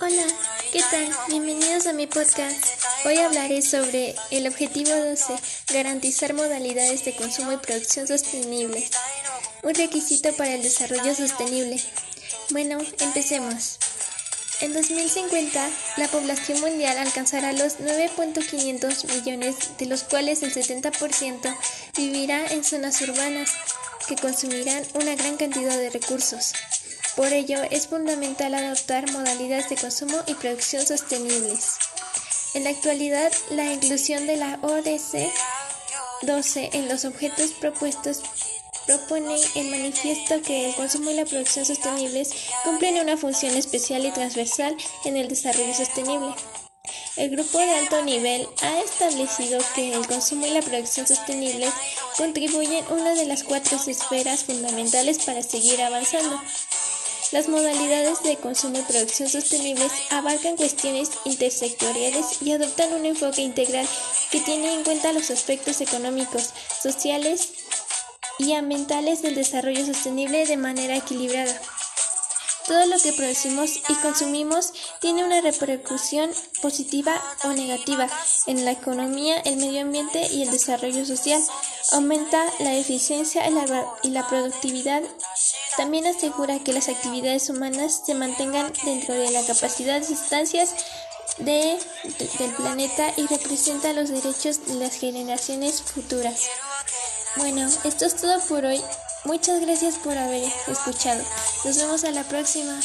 Hola, ¿qué tal? Bienvenidos a mi podcast. Hoy hablaré sobre el objetivo 12, garantizar modalidades de consumo y producción sostenible. Un requisito para el desarrollo sostenible. Bueno, empecemos. En 2050, la población mundial alcanzará los 9.500 millones, de los cuales el 70% vivirá en zonas urbanas, que consumirán una gran cantidad de recursos. Por ello, es fundamental adoptar modalidades de consumo y producción sostenibles. En la actualidad, la inclusión de la ODC 12 en los objetos propuestos propone el manifiesto que el consumo y la producción sostenibles cumplen una función especial y transversal en el desarrollo sostenible. El grupo de alto nivel ha establecido que el consumo y la producción sostenibles contribuyen una de las cuatro esferas fundamentales para seguir avanzando. Las modalidades de consumo y producción sostenibles abarcan cuestiones intersectoriales y adoptan un enfoque integral que tiene en cuenta los aspectos económicos, sociales y ambientales del desarrollo sostenible de manera equilibrada. Todo lo que producimos y consumimos tiene una repercusión positiva o negativa en la economía, el medio ambiente y el desarrollo social. Aumenta la eficiencia y la productividad también asegura que las actividades humanas se mantengan dentro de la capacidad de instancias de, del planeta y representa los derechos de las generaciones futuras. Bueno, esto es todo por hoy. Muchas gracias por haber escuchado. Nos vemos a la próxima.